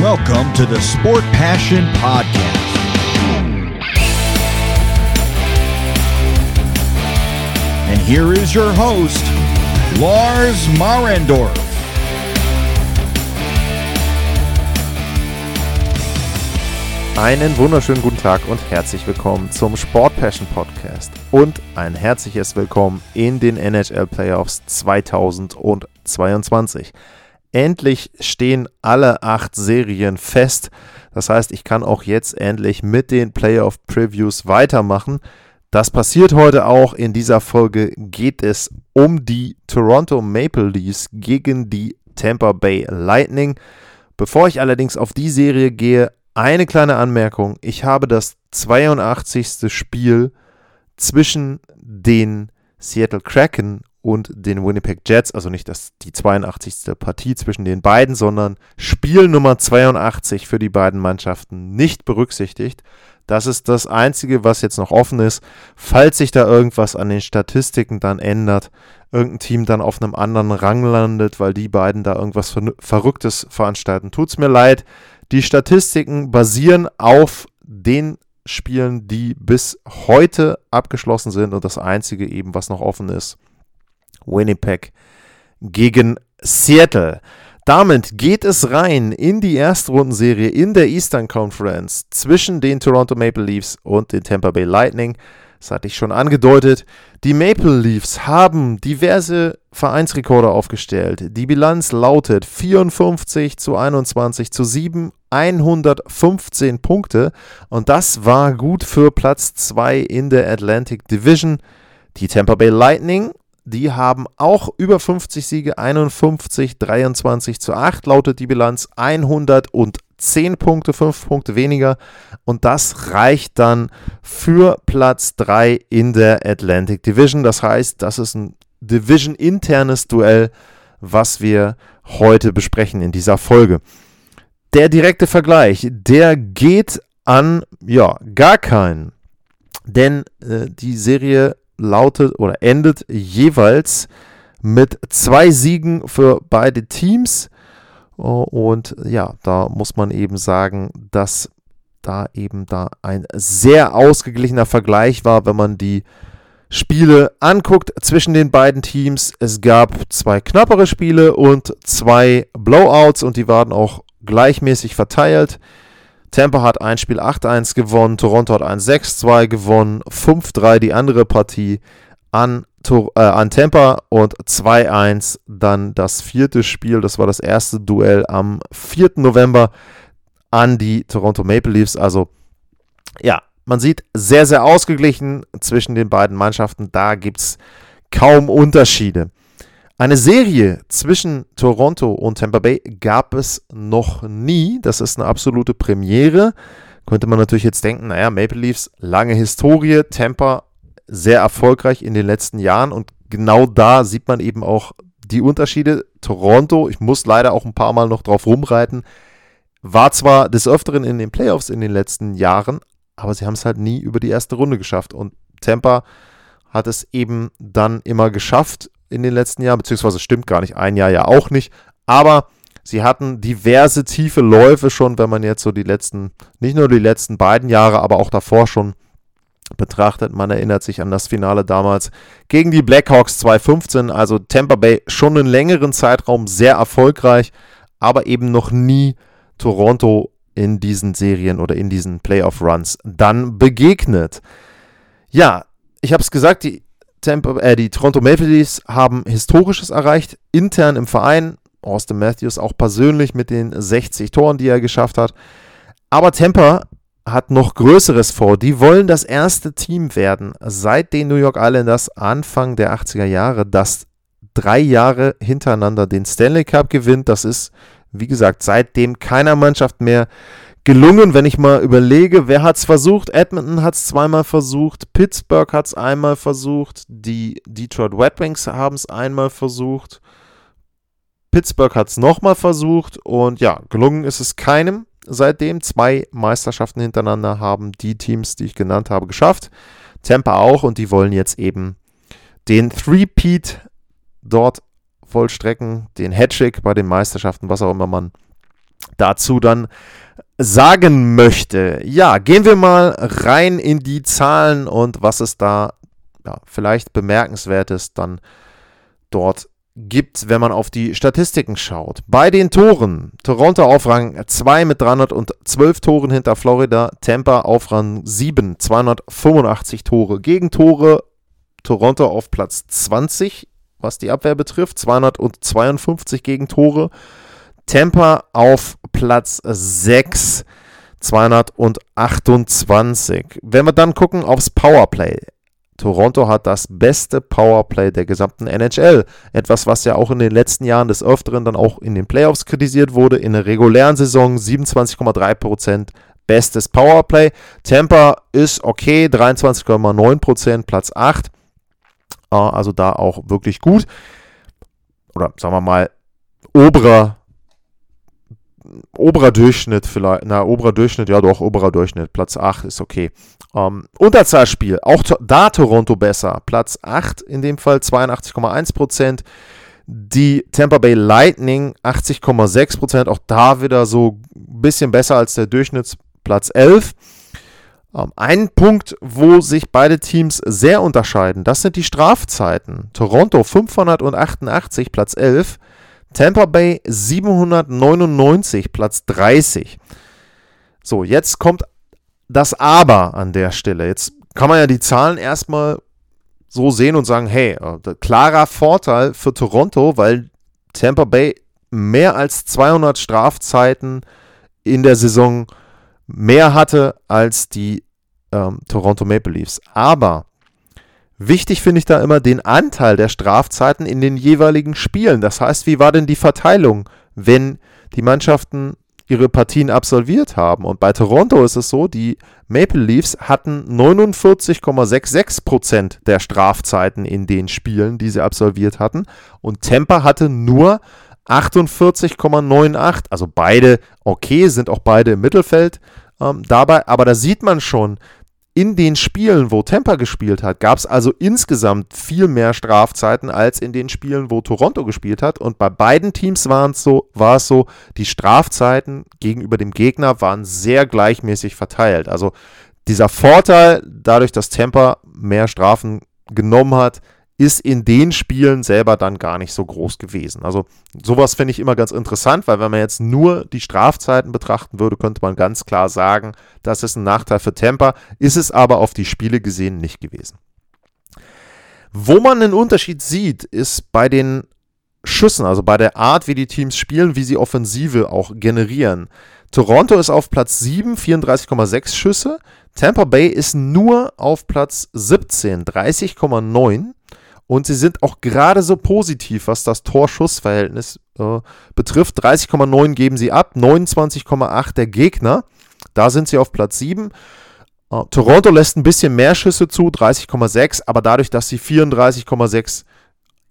Welcome to the Sport Passion Podcast. And here is your host, Lars Marendorf. Einen wunderschönen guten Tag und herzlich willkommen zum Sport Passion Podcast und ein herzliches Willkommen in den NHL Playoffs 2022. Endlich stehen alle acht Serien fest. Das heißt, ich kann auch jetzt endlich mit den Playoff Previews weitermachen. Das passiert heute auch. In dieser Folge geht es um die Toronto Maple Leafs gegen die Tampa Bay Lightning. Bevor ich allerdings auf die Serie gehe, eine kleine Anmerkung. Ich habe das 82. Spiel zwischen den Seattle Kraken und den Winnipeg Jets, also nicht das, die 82. Partie zwischen den beiden, sondern Spiel Nummer 82 für die beiden Mannschaften nicht berücksichtigt. Das ist das Einzige, was jetzt noch offen ist. Falls sich da irgendwas an den Statistiken dann ändert, irgendein Team dann auf einem anderen Rang landet, weil die beiden da irgendwas Verrücktes veranstalten, tut es mir leid. Die Statistiken basieren auf den Spielen, die bis heute abgeschlossen sind und das einzige eben, was noch offen ist, Winnipeg gegen Seattle. Damit geht es rein in die Erstrundenserie in der Eastern Conference zwischen den Toronto Maple Leafs und den Tampa Bay Lightning. Das hatte ich schon angedeutet. Die Maple Leafs haben diverse Vereinsrekorde aufgestellt. Die Bilanz lautet 54 zu 21 zu 7, 115 Punkte. Und das war gut für Platz 2 in der Atlantic Division. Die Tampa Bay Lightning, die haben auch über 50 Siege, 51, 23 zu 8 lautet die Bilanz, 110 10 Punkte, 5 Punkte weniger. Und das reicht dann für Platz 3 in der Atlantic Division. Das heißt, das ist ein Division-internes Duell, was wir heute besprechen in dieser Folge. Der direkte Vergleich, der geht an, ja, gar keinen. Denn äh, die Serie lautet oder endet jeweils mit zwei Siegen für beide Teams. Und ja, da muss man eben sagen, dass da eben da ein sehr ausgeglichener Vergleich war, wenn man die Spiele anguckt zwischen den beiden Teams. Es gab zwei knappere Spiele und zwei Blowouts und die waren auch gleichmäßig verteilt. Tampa hat ein Spiel 8-1 gewonnen, Toronto hat ein 6-2 gewonnen, 5-3 die andere Partie an äh, an Tampa und 2-1 dann das vierte Spiel. Das war das erste Duell am 4. November an die Toronto Maple Leafs. Also ja, man sieht sehr, sehr ausgeglichen zwischen den beiden Mannschaften. Da gibt es kaum Unterschiede. Eine Serie zwischen Toronto und Tampa Bay gab es noch nie. Das ist eine absolute Premiere. Könnte man natürlich jetzt denken, naja, Maple Leafs, lange Historie, Tampa sehr erfolgreich in den letzten Jahren und genau da sieht man eben auch die Unterschiede. Toronto, ich muss leider auch ein paar Mal noch drauf rumreiten, war zwar des Öfteren in den Playoffs in den letzten Jahren, aber sie haben es halt nie über die erste Runde geschafft. Und Tampa hat es eben dann immer geschafft in den letzten Jahren, beziehungsweise stimmt gar nicht, ein Jahr ja auch nicht, aber sie hatten diverse tiefe Läufe schon, wenn man jetzt so die letzten, nicht nur die letzten beiden Jahre, aber auch davor schon betrachtet. Man erinnert sich an das Finale damals gegen die Blackhawks 2015, also Tampa Bay schon einen längeren Zeitraum sehr erfolgreich, aber eben noch nie Toronto in diesen Serien oder in diesen Playoff-Runs dann begegnet. Ja, ich habe es gesagt, die, Tampa, äh, die Toronto Maple Leafs haben Historisches erreicht, intern im Verein. Austin Matthews auch persönlich mit den 60 Toren, die er geschafft hat. Aber Tampa hat noch Größeres vor. Die wollen das erste Team werden seit den New York Islanders Anfang der 80er Jahre, das drei Jahre hintereinander den Stanley Cup gewinnt. Das ist, wie gesagt, seitdem keiner Mannschaft mehr gelungen. Wenn ich mal überlege, wer hat es versucht? Edmonton hat es zweimal versucht, Pittsburgh hat es einmal versucht, die Detroit Red Wings haben es einmal versucht. Pittsburgh hat es nochmal versucht und ja, gelungen ist es keinem seitdem. Zwei Meisterschaften hintereinander haben die Teams, die ich genannt habe, geschafft. Tampa auch und die wollen jetzt eben den Three-Peat dort vollstrecken, den Hattrick bei den Meisterschaften, was auch immer man dazu dann sagen möchte. Ja, gehen wir mal rein in die Zahlen und was es da ja, vielleicht bemerkenswertes dann dort gibt, wenn man auf die Statistiken schaut. Bei den Toren, Toronto auf Rang 2 mit 312 Toren hinter Florida, Tampa auf Rang 7, 285 Tore. Gegentore, Toronto auf Platz 20, was die Abwehr betrifft, 252 Gegentore. Tampa auf Platz 6, 228. Wenn wir dann gucken aufs Powerplay, Toronto hat das beste Powerplay der gesamten NHL. Etwas, was ja auch in den letzten Jahren des Öfteren dann auch in den Playoffs kritisiert wurde. In der regulären Saison 27,3% bestes Powerplay. Tampa ist okay, 23,9%, Platz 8. Ah, also da auch wirklich gut. Oder sagen wir mal, oberer oberer Durchschnitt vielleicht, na, oberer Durchschnitt, ja doch, oberer Durchschnitt, Platz 8 ist okay. Ähm, Unterzahlspiel, auch da Toronto besser, Platz 8 in dem Fall, 82,1%. Die Tampa Bay Lightning 80,6%, auch da wieder so ein bisschen besser als der Durchschnittsplatz 11. Ähm, ein Punkt, wo sich beide Teams sehr unterscheiden, das sind die Strafzeiten. Toronto 588, Platz 11. Tampa Bay 799, Platz 30. So, jetzt kommt das Aber an der Stelle. Jetzt kann man ja die Zahlen erstmal so sehen und sagen, hey, äh, klarer Vorteil für Toronto, weil Tampa Bay mehr als 200 Strafzeiten in der Saison mehr hatte als die ähm, Toronto Maple Leafs. Aber Wichtig finde ich da immer den Anteil der Strafzeiten in den jeweiligen Spielen. Das heißt, wie war denn die Verteilung, wenn die Mannschaften ihre Partien absolviert haben? Und bei Toronto ist es so, die Maple Leafs hatten 49,66% der Strafzeiten in den Spielen, die sie absolviert hatten. Und Tampa hatte nur 48,98. Also beide okay, sind auch beide im Mittelfeld ähm, dabei. Aber da sieht man schon, in den Spielen, wo Tampa gespielt hat, gab es also insgesamt viel mehr Strafzeiten als in den Spielen, wo Toronto gespielt hat. Und bei beiden Teams war es so, die Strafzeiten gegenüber dem Gegner waren sehr gleichmäßig verteilt. Also dieser Vorteil, dadurch, dass Tampa mehr Strafen genommen hat, ist in den Spielen selber dann gar nicht so groß gewesen. Also sowas finde ich immer ganz interessant, weil wenn man jetzt nur die Strafzeiten betrachten würde, könnte man ganz klar sagen, das ist ein Nachteil für Tampa, ist es aber auf die Spiele gesehen nicht gewesen. Wo man einen Unterschied sieht, ist bei den Schüssen, also bei der Art, wie die Teams spielen, wie sie Offensive auch generieren. Toronto ist auf Platz 7, 34,6 Schüsse. Tampa Bay ist nur auf Platz 17, 30,9. Und sie sind auch gerade so positiv, was das Torschussverhältnis äh, betrifft. 30,9 geben sie ab, 29,8 der Gegner. Da sind sie auf Platz 7. Äh, Toronto lässt ein bisschen mehr Schüsse zu, 30,6, aber dadurch, dass sie 34,6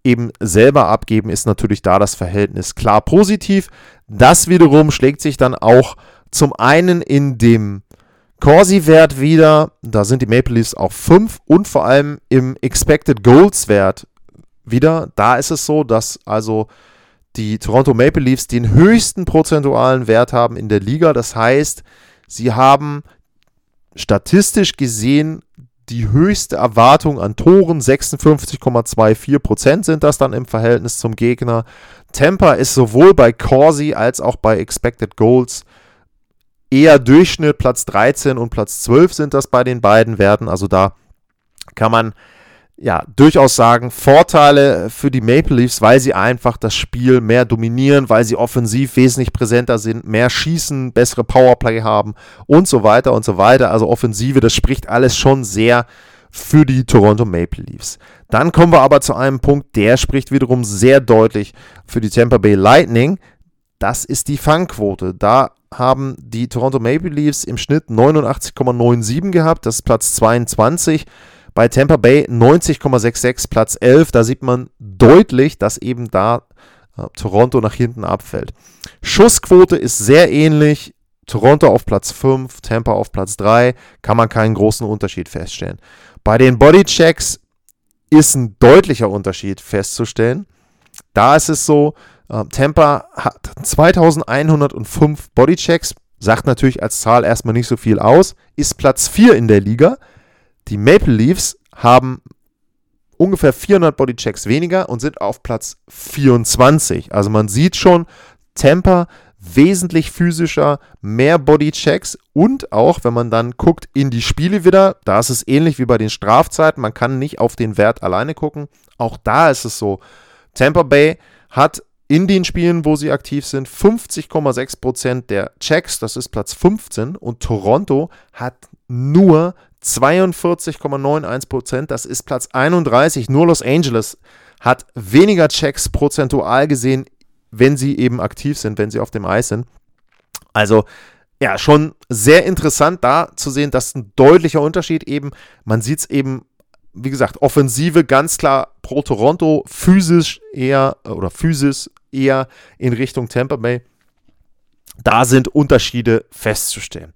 eben selber abgeben, ist natürlich da das Verhältnis klar positiv. Das wiederum schlägt sich dann auch zum einen in dem Corsi-Wert wieder, da sind die Maple Leafs auf 5 und vor allem im Expected Goals-Wert wieder. Da ist es so, dass also die Toronto Maple Leafs den höchsten prozentualen Wert haben in der Liga. Das heißt, sie haben statistisch gesehen die höchste Erwartung an Toren, 56,24% sind das dann im Verhältnis zum Gegner. Tampa ist sowohl bei Corsi als auch bei Expected Goals eher Durchschnitt, Platz 13 und Platz 12 sind das bei den beiden Werten. Also da kann man ja durchaus sagen, Vorteile für die Maple Leafs, weil sie einfach das Spiel mehr dominieren, weil sie offensiv wesentlich präsenter sind, mehr schießen, bessere Powerplay haben und so weiter und so weiter. Also Offensive, das spricht alles schon sehr für die Toronto Maple Leafs. Dann kommen wir aber zu einem Punkt, der spricht wiederum sehr deutlich für die Tampa Bay Lightning. Das ist die Fangquote. Da haben die Toronto Maple Leafs im Schnitt 89,97 gehabt, das ist Platz 22. Bei Tampa Bay 90,66, Platz 11. Da sieht man deutlich, dass eben da äh, Toronto nach hinten abfällt. Schussquote ist sehr ähnlich. Toronto auf Platz 5, Tampa auf Platz 3, kann man keinen großen Unterschied feststellen. Bei den Bodychecks ist ein deutlicher Unterschied festzustellen. Da ist es so, Ähm, Tampa hat 2105 Bodychecks, sagt natürlich als Zahl erstmal nicht so viel aus, ist Platz 4 in der Liga. Die Maple Leafs haben ungefähr 400 Bodychecks weniger und sind auf Platz 24. Also man sieht schon, Tampa wesentlich physischer, mehr Bodychecks und auch, wenn man dann guckt in die Spiele wieder, da ist es ähnlich wie bei den Strafzeiten, man kann nicht auf den Wert alleine gucken. Auch da ist es so, Tampa Bay hat in den Spielen, wo sie aktiv sind, 50,6% der Checks, das ist Platz 15 und Toronto hat nur 42,91%, das ist Platz 31. Nur Los Angeles hat weniger Checks prozentual gesehen, wenn sie eben aktiv sind, wenn sie auf dem Eis sind. Also ja, schon sehr interessant da zu sehen, dass ein deutlicher Unterschied eben, man sieht es eben, wie gesagt, Offensive ganz klar pro Toronto, physisch eher oder physisch eher in Richtung Tampa Bay. Da sind Unterschiede festzustellen.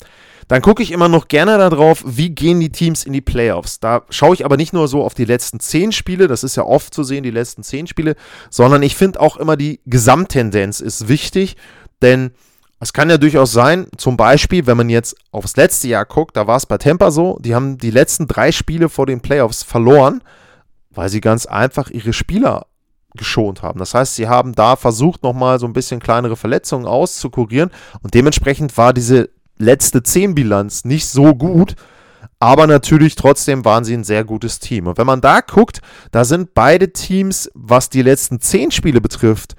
Dann gucke ich immer noch gerne darauf, wie gehen die Teams in die Playoffs. Da schaue ich aber nicht nur so auf die letzten zehn Spiele, das ist ja oft zu sehen, die letzten zehn Spiele, sondern ich finde auch immer die Gesamttendenz ist wichtig, denn es kann ja durchaus sein, zum Beispiel, wenn man jetzt aufs letzte Jahr guckt, da war es bei Tampa so, die haben die letzten drei Spiele vor den Playoffs verloren, weil sie ganz einfach ihre Spieler geschont haben. Das heißt, sie haben da versucht, nochmal so ein bisschen kleinere Verletzungen auszukurieren und dementsprechend war diese letzte 10 Bilanz nicht so gut, aber natürlich trotzdem waren sie ein sehr gutes Team. Und wenn man da guckt, da sind beide Teams, was die letzten 10 Spiele betrifft,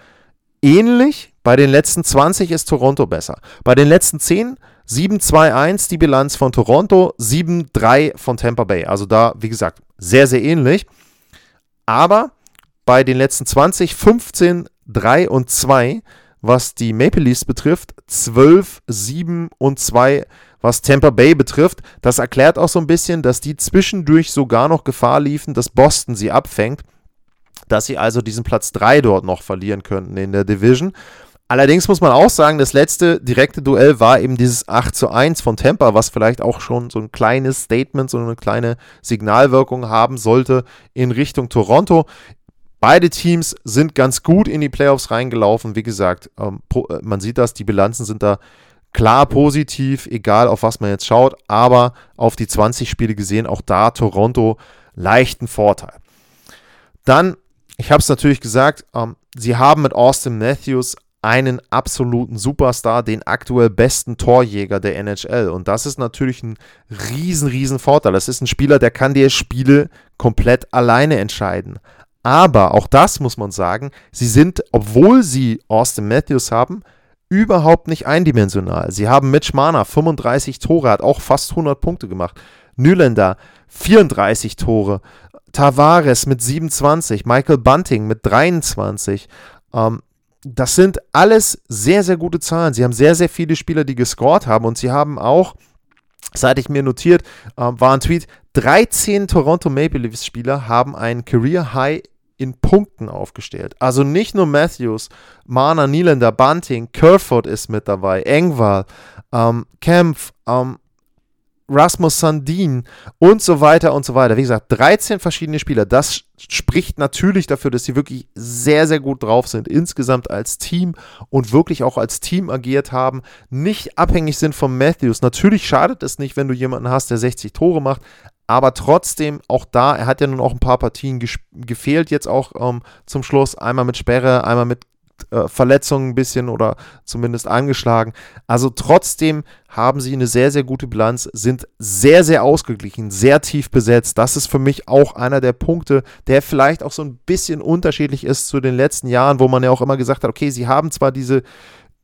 ähnlich. Bei den letzten 20 ist Toronto besser. Bei den letzten 10 7-2-1 die Bilanz von Toronto, 7-3 von Tampa Bay. Also da, wie gesagt, sehr, sehr ähnlich. Aber bei den letzten 20, 15, 3 und 2 was die Maple Leafs betrifft, 12, 7 und 2, was Tampa Bay betrifft. Das erklärt auch so ein bisschen, dass die zwischendurch sogar noch Gefahr liefen, dass Boston sie abfängt, dass sie also diesen Platz 3 dort noch verlieren könnten in der Division. Allerdings muss man auch sagen, das letzte direkte Duell war eben dieses 8 zu 1 von Tampa, was vielleicht auch schon so ein kleines Statement, so eine kleine Signalwirkung haben sollte in Richtung Toronto. Beide Teams sind ganz gut in die Playoffs reingelaufen. Wie gesagt, ähm, äh, man sieht das, die Bilanzen sind da klar positiv, egal auf was man jetzt schaut, aber auf die 20 Spiele gesehen, auch da Toronto leichten Vorteil. Dann, ich habe es natürlich gesagt, ähm, sie haben mit Austin Matthews einen absoluten Superstar, den aktuell besten Torjäger der NHL. Und das ist natürlich ein riesen, riesen Vorteil. Das ist ein Spieler, der kann dir Spiele komplett alleine entscheiden. Aber auch das muss man sagen, sie sind, obwohl sie Austin Matthews haben, überhaupt nicht eindimensional. Sie haben Mitch Marner 35 Tore, hat auch fast 100 Punkte gemacht. Nylander 34 Tore. Tavares mit 27, Michael Bunting mit 23. Ähm, das sind alles sehr, sehr gute Zahlen. Sie haben sehr, sehr viele Spieler, die gescored haben und sie haben auch, seit ich mir notiert, äh, war ein Tweet, 13 Toronto Maple Leafs Spieler haben ein Career High in Punkten aufgestellt. Also nicht nur Matthews, Mana, Nylander, Bunting, Kerford ist mit dabei, Engval, ähm, Kempf, ähm, Rasmus Sandin und so weiter und so weiter. Wie gesagt, 13 verschiedene Spieler. Das spricht natürlich dafür, dass sie wirklich sehr, sehr gut drauf sind, insgesamt als Team und wirklich auch als Team agiert haben, nicht abhängig sind von Matthews. Natürlich schadet es nicht, wenn du jemanden hast, der 60 Tore macht, aber trotzdem, auch da, er hat ja nun auch ein paar Partien gefehlt, jetzt auch ähm, zum Schluss. Einmal mit Sperre, einmal mit äh, Verletzungen ein bisschen oder zumindest angeschlagen. Also trotzdem haben sie eine sehr, sehr gute Bilanz, sind sehr, sehr ausgeglichen, sehr tief besetzt. Das ist für mich auch einer der Punkte, der vielleicht auch so ein bisschen unterschiedlich ist zu den letzten Jahren, wo man ja auch immer gesagt hat, okay, sie haben zwar diese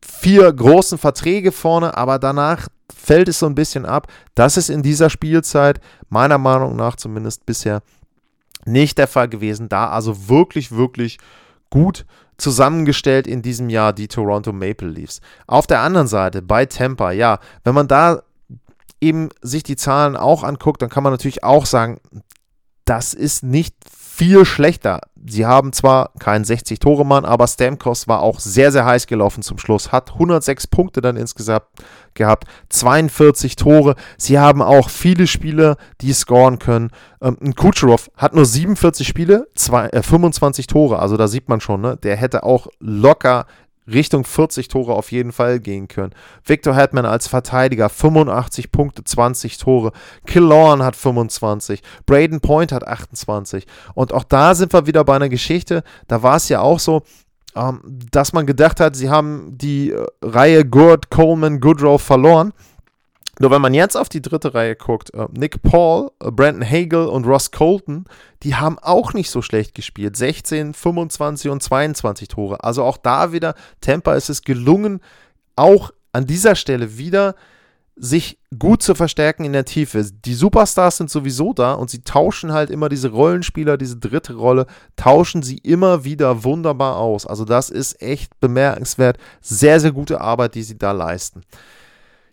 vier großen Verträge vorne, aber danach fällt es so ein bisschen ab. Das ist in dieser Spielzeit meiner Meinung nach zumindest bisher nicht der Fall gewesen. Da also wirklich, wirklich gut zusammengestellt in diesem Jahr die Toronto Maple Leafs. Auf der anderen Seite bei Tampa, ja, wenn man da eben sich die Zahlen auch anguckt, dann kann man natürlich auch sagen, das ist nicht viel schlechter. Sie haben zwar keinen 60-Tore-Mann, aber Stamkos war auch sehr, sehr heiß gelaufen zum Schluss. Hat 106 Punkte dann insgesamt gehabt, 42 Tore. Sie haben auch viele Spieler, die scoren können. Ähm, Kucherov hat nur 47 Spiele, zwei, äh, 25 Tore. Also da sieht man schon, ne? der hätte auch locker Richtung 40 Tore auf jeden Fall gehen können. Victor Hetman als Verteidiger 85 Punkte, 20 Tore. Killorn hat 25. Braden Point hat 28. Und auch da sind wir wieder bei einer Geschichte. Da war es ja auch so, ähm, dass man gedacht hat, sie haben die äh, Reihe Gord, Coleman, Goodrow verloren. Nur wenn man jetzt auf die dritte Reihe guckt, äh, Nick Paul, äh, Brandon Hagel und Ross Colton, die haben auch nicht so schlecht gespielt. 16, 25 und 22 Tore. Also auch da wieder, Tampa ist es gelungen, auch an dieser Stelle wieder sich gut zu verstärken in der Tiefe. Die Superstars sind sowieso da und sie tauschen halt immer diese Rollenspieler, diese dritte Rolle, tauschen sie immer wieder wunderbar aus. Also das ist echt bemerkenswert. Sehr, sehr gute Arbeit, die sie da leisten.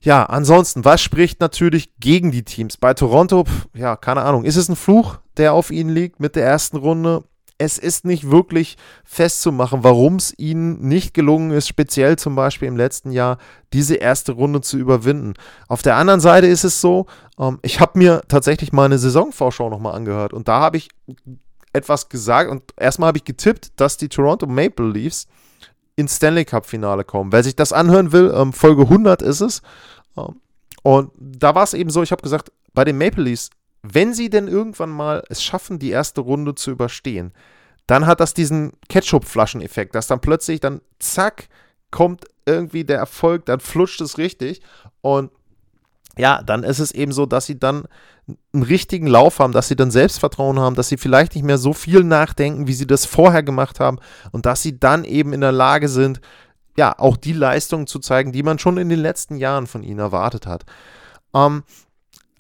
Ja, ansonsten, was spricht natürlich gegen die Teams? Bei Toronto, ja, keine Ahnung, ist es ein Fluch, der auf ihnen liegt mit der ersten Runde? Es ist nicht wirklich festzumachen, warum es ihnen nicht gelungen ist, speziell zum Beispiel im letzten Jahr, diese erste Runde zu überwinden. Auf der anderen Seite ist es so, ähm, ich habe mir tatsächlich meine Saisonvorschau nochmal angehört und da habe ich etwas gesagt und erstmal habe ich getippt, dass die Toronto Maple Leafs ins Stanley Cup Finale kommen. Wer sich das anhören will, ähm, Folge 100 ist es. Und da war es eben so, ich habe gesagt, bei den Maple Leafs, wenn sie denn irgendwann mal es schaffen, die erste Runde zu überstehen, dann hat das diesen Ketchup-Flaschen-Effekt, dass dann plötzlich dann zack kommt irgendwie der Erfolg, dann flutscht es richtig. Und ja, dann ist es eben so, dass sie dann einen richtigen Lauf haben, dass sie dann Selbstvertrauen haben, dass sie vielleicht nicht mehr so viel nachdenken, wie sie das vorher gemacht haben und dass sie dann eben in der Lage sind, ja, auch die Leistungen zu zeigen, die man schon in den letzten Jahren von ihnen erwartet hat. Ähm,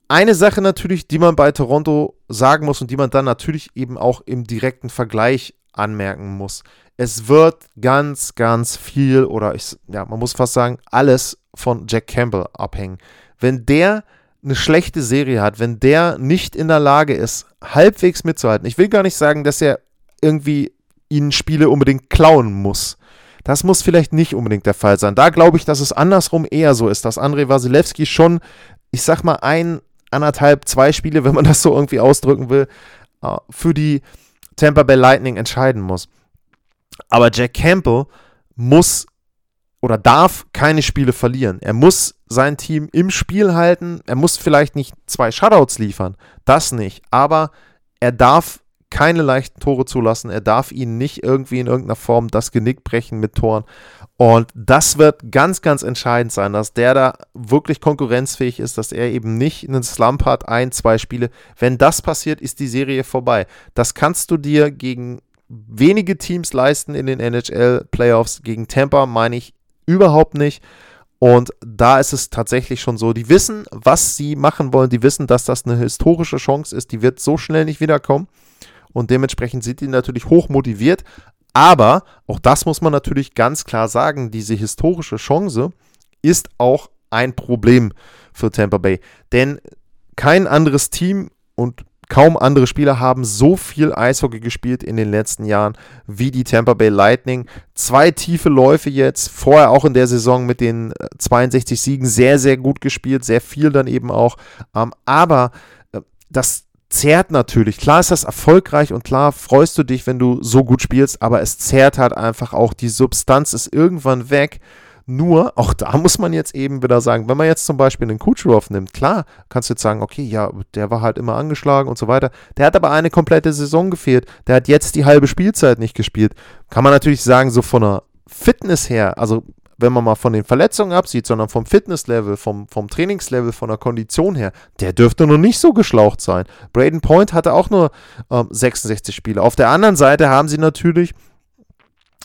eine Sache natürlich, die man bei Toronto sagen muss und die man dann natürlich eben auch im direkten Vergleich anmerken muss. Es wird ganz, ganz viel oder ich, ja, man muss fast sagen, alles von Jack Campbell abhängen. Wenn der eine schlechte Serie hat, wenn der nicht in der Lage ist, halbwegs mitzuhalten, ich will gar nicht sagen, dass er irgendwie ihnen Spiele unbedingt klauen muss. Das muss vielleicht nicht unbedingt der Fall sein. Da glaube ich, dass es andersrum eher so ist, dass Andrei Wasilewski schon, ich sag mal, ein, anderthalb, zwei Spiele, wenn man das so irgendwie ausdrücken will, äh, für die Tampa Bay Lightning entscheiden muss. Aber Jack Campbell muss oder darf keine Spiele verlieren. Er muss sein Team im Spiel halten. Er muss vielleicht nicht zwei Shutouts liefern, das nicht. Aber er darf keine leichten Tore zulassen. Er darf ihnen nicht irgendwie in irgendeiner Form das Genick brechen mit Toren. Und das wird ganz, ganz entscheidend sein, dass der da wirklich konkurrenzfähig ist, dass er eben nicht einen Slump hat, ein, zwei Spiele. Wenn das passiert, ist die Serie vorbei. Das kannst du dir gegen wenige Teams leisten in den NHL-Playoffs. Gegen Tampa meine ich überhaupt nicht. Und da ist es tatsächlich schon so, die wissen, was sie machen wollen, die wissen, dass das eine historische Chance ist, die wird so schnell nicht wiederkommen und dementsprechend sind die natürlich hoch motiviert. Aber, auch das muss man natürlich ganz klar sagen, diese historische Chance ist auch ein Problem für Tampa Bay. Denn kein anderes Team und kaum andere Spieler haben so viel Eishockey gespielt in den letzten Jahren wie die Tampa Bay Lightning. Zwei tiefe Läufe jetzt, vorher auch in der Saison mit den 62 Siegen sehr, sehr gut gespielt, sehr viel dann eben auch. Ähm, aber äh, das zehrt natürlich. Klar ist das erfolgreich und klar freust du dich, wenn du so gut spielst, aber es zehrt halt einfach auch. Die Substanz ist irgendwann weg. Nur, auch da muss man jetzt eben wieder sagen, wenn man jetzt zum Beispiel einen Kucherov nimmt, klar, kannst du jetzt sagen, okay, ja, der war halt immer angeschlagen und so weiter. Der hat aber eine komplette Saison gefehlt. Der hat jetzt die halbe Spielzeit nicht gespielt. Kann man natürlich sagen, so von der Fitness her, also wenn man mal von den Verletzungen absieht, sondern vom Fitnesslevel, vom, vom Trainingslevel, von der Kondition her, der dürfte noch nicht so geschlaucht sein. Braden Point hatte auch nur ähm, 66 Spiele. Auf der anderen Seite haben sie natürlich,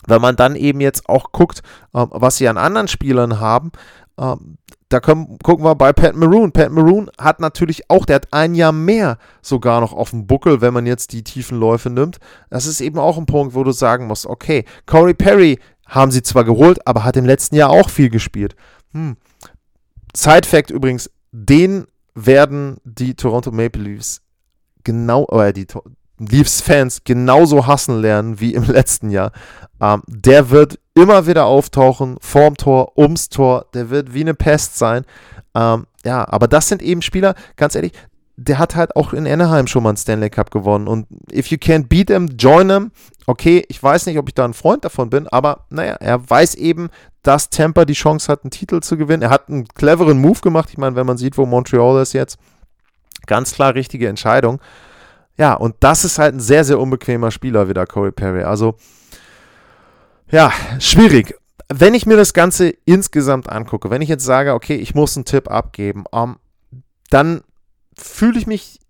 wenn man dann eben jetzt auch guckt, ähm, was sie an anderen Spielern haben, ähm, da können, gucken wir bei Pat Maroon. Pat Maroon hat natürlich auch, der hat ein Jahr mehr sogar noch auf dem Buckel, wenn man jetzt die tiefen Läufe nimmt. Das ist eben auch ein Punkt, wo du sagen musst, okay, Corey Perry haben sie zwar geholt, aber hat im letzten Jahr auch viel gespielt. Hm. Side-Fact übrigens, den werden die Toronto Maple Leafs genau, oder die, Leafs-Fans genauso hassen lernen wie im letzten Jahr. Ähm, der wird immer wieder auftauchen, vorm Tor, ums Tor. Der wird wie eine Pest sein. Ähm, ja, aber das sind eben Spieler, ganz ehrlich, der hat halt auch in Anaheim schon mal einen Stanley Cup gewonnen. Und if you can't beat them, join them. Okay, ich weiß nicht, ob ich da ein Freund davon bin, aber naja, er weiß eben, dass Tampa die Chance hat, einen Titel zu gewinnen. Er hat einen cleveren Move gemacht. Ich meine, wenn man sieht, wo Montreal ist jetzt, ganz klar richtige Entscheidung. Ja, und das ist halt ein sehr, sehr unbequemer Spieler wieder, Corey Perry. Also, ja, schwierig. Wenn ich mir das Ganze insgesamt angucke, wenn ich jetzt sage, okay, ich muss einen Tipp abgeben, um, ähm, dann fühle ich mich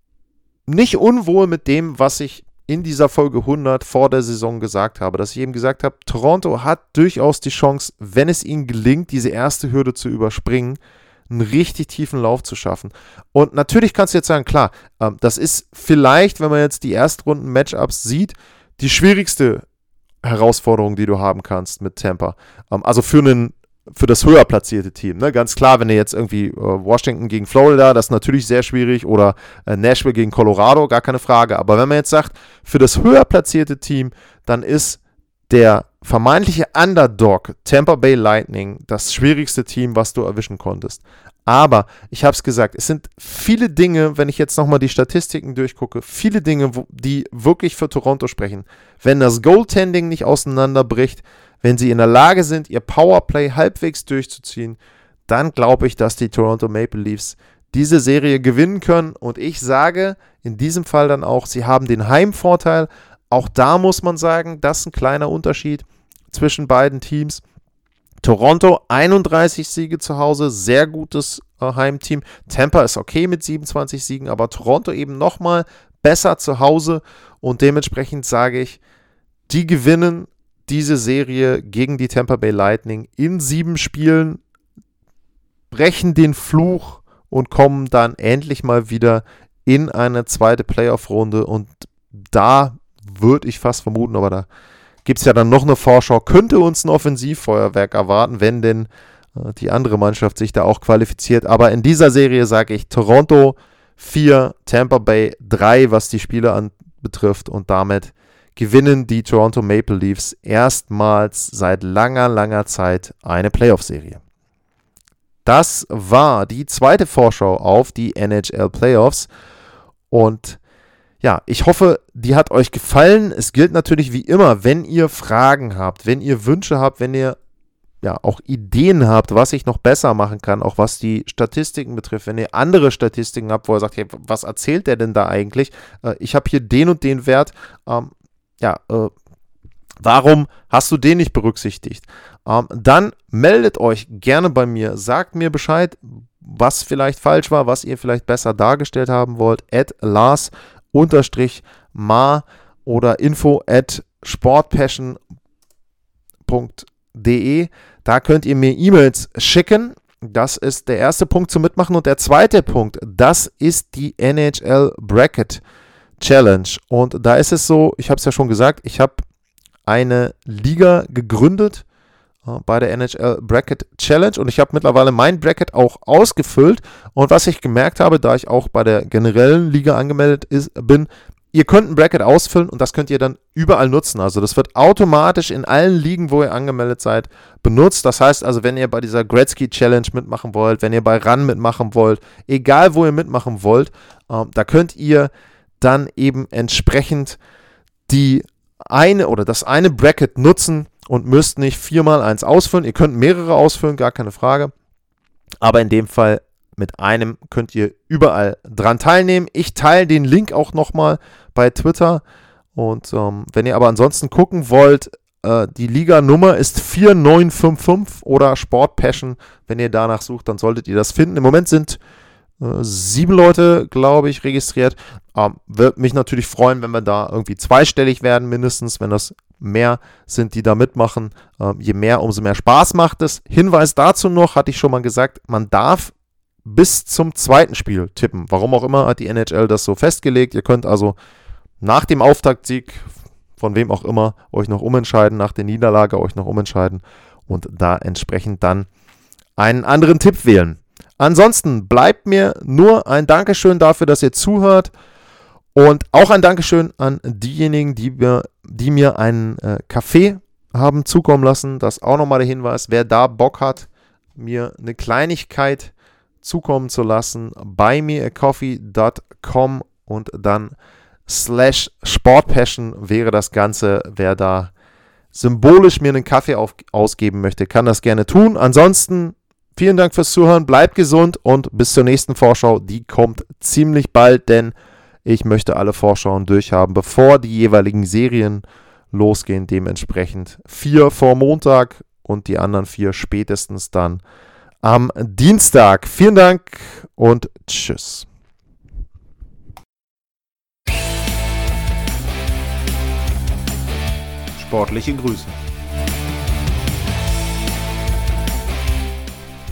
nicht unwohl mit dem, was ich in dieser Folge 100 vor der Saison gesagt habe, dass ich eben gesagt habe, Toronto hat durchaus die Chance, wenn es ihnen gelingt, diese erste Hürde zu überspringen, einen richtig tiefen Lauf zu schaffen. Und natürlich kannst du jetzt sagen, klar, ähm, das ist vielleicht, wenn man jetzt die Erstrunden-Matchups sieht, die schwierigste Herausforderung, die du haben kannst mit Tampa. Ähm, also für einen für das höher platzierte Team. Ne? Ganz klar, wenn ihr jetzt irgendwie äh, Washington gegen Florida, das ist natürlich sehr schwierig, oder äh, Nashville gegen Colorado, gar keine Frage. Aber wenn man jetzt sagt, für das höher platzierte Team, dann ist der vermeintliche Underdog Tampa Bay Lightning das schwierigste Team, was du erwischen konntest. Aber ich habe es gesagt, es sind viele Dinge, wenn ich jetzt nochmal die Statistiken durchgucke, viele Dinge, wo, die wirklich für Toronto sprechen. Wenn das Goaltending nicht auseinanderbricht, wenn sie in der Lage sind, ihr Powerplay halbwegs durchzuziehen, dann glaube ich, dass die Toronto Maple Leafs diese Serie gewinnen können. Und ich sage in diesem Fall dann auch, sie haben den Heimvorteil. Auch da muss man sagen, das ist ein kleiner Unterschied zwischen beiden Teams. Toronto 31 Siege zu Hause, sehr gutes äh, Heimteam. Tampa ist okay mit 27 Siegen, aber Toronto eben nochmal besser zu Hause und dementsprechend sage ich, die gewinnen diese Serie gegen die Tampa Bay Lightning in sieben Spielen, brechen den Fluch und kommen dann endlich mal wieder in eine zweite Playoff-Runde. Und da würde ich fast vermuten, aber da gibt es ja dann noch eine Vorschau, könnte uns ein Offensivfeuerwerk erwarten, wenn denn äh, die andere Mannschaft sich da auch qualifiziert. Aber in dieser Serie sage ich Toronto 4, Tampa Bay 3, was die Spiele anbetrifft. Und damit gewinnen die Toronto Maple Leafs erstmals seit langer, langer Zeit eine Playoff-Serie. Das war die zweite Vorschau auf die NHL Playoffs. Und ja, ich hoffe, die hat euch gefallen. Es gilt natürlich wie immer, wenn ihr Fragen habt, wenn ihr Wünsche habt, wenn ihr ja auch Ideen habt, was ich noch besser machen kann, auch was die Statistiken betrifft, wenn ihr andere Statistiken habt, wo ihr sagt, hey, was erzählt der denn da eigentlich? Äh, ich habe hier den und den Wert. Ähm, ja, äh, warum hast du den nicht berücksichtigt? Ähm, dann meldet euch gerne bei mir, sagt mir Bescheid, was vielleicht falsch war, was ihr vielleicht besser dargestellt haben wollt. At Lars unterstrich ma oder info at sportpassion.de. Da könnt ihr mir E-Mails schicken. Das ist der erste Punkt zum Mitmachen. Und der zweite Punkt, das ist die NHL Bracket Challenge. Und da ist es so, ich habe es ja schon gesagt, ich habe eine Liga gegründet äh, bei der NHL Bracket Challenge und ich habe mittlerweile mein Bracket auch ausgefüllt. Und was ich gemerkt habe, da ich auch bei der generellen Liga angemeldet ist, bin, ihr könnt ein Bracket ausfüllen und das könnt ihr dann überall nutzen. Also das wird automatisch in allen Ligen, wo ihr angemeldet seid, benutzt. Das heißt also, wenn ihr bei dieser Gretzky Challenge mitmachen wollt, wenn ihr bei Run mitmachen wollt, egal wo ihr mitmachen wollt, äh, da könnt ihr dann eben entsprechend die eine oder das eine Bracket nutzen und müsst nicht viermal eins ausfüllen. Ihr könnt mehrere ausfüllen, gar keine Frage. Aber in dem Fall mit einem könnt ihr überall dran teilnehmen. Ich teile den Link auch nochmal bei Twitter. Und ähm, wenn ihr aber ansonsten gucken wollt, äh, die Liga-Nummer ist 4955 oder Sport Passion. Wenn ihr danach sucht, dann solltet ihr das finden. Im Moment sind sieben Leute, glaube ich, registriert. Ähm, Würde mich natürlich freuen, wenn wir da irgendwie zweistellig werden, mindestens, wenn das mehr sind, die da mitmachen. Ähm, je mehr, umso mehr Spaß macht es. Hinweis dazu noch, hatte ich schon mal gesagt, man darf bis zum zweiten Spiel tippen. Warum auch immer hat die NHL das so festgelegt. Ihr könnt also nach dem Auftaktsieg, von wem auch immer, euch noch umentscheiden, nach der Niederlage euch noch umentscheiden und da entsprechend dann einen anderen Tipp wählen. Ansonsten bleibt mir nur ein Dankeschön dafür, dass ihr zuhört. Und auch ein Dankeschön an diejenigen, die mir, die mir einen äh, Kaffee haben zukommen lassen. Das auch nochmal der Hinweis, wer da Bock hat, mir eine Kleinigkeit zukommen zu lassen, buymeacoffee.com und dann slash Sportpassion wäre das Ganze. Wer da symbolisch mir einen Kaffee auf, ausgeben möchte, kann das gerne tun. Ansonsten vielen Dank fürs Zuhören, bleibt gesund und bis zur nächsten Vorschau. Die kommt ziemlich bald, denn ich möchte alle Vorschauen durchhaben, bevor die jeweiligen Serien losgehen. Dementsprechend vier vor Montag und die anderen vier spätestens dann am Dienstag. Vielen Dank und tschüss. Sportliche Grüße.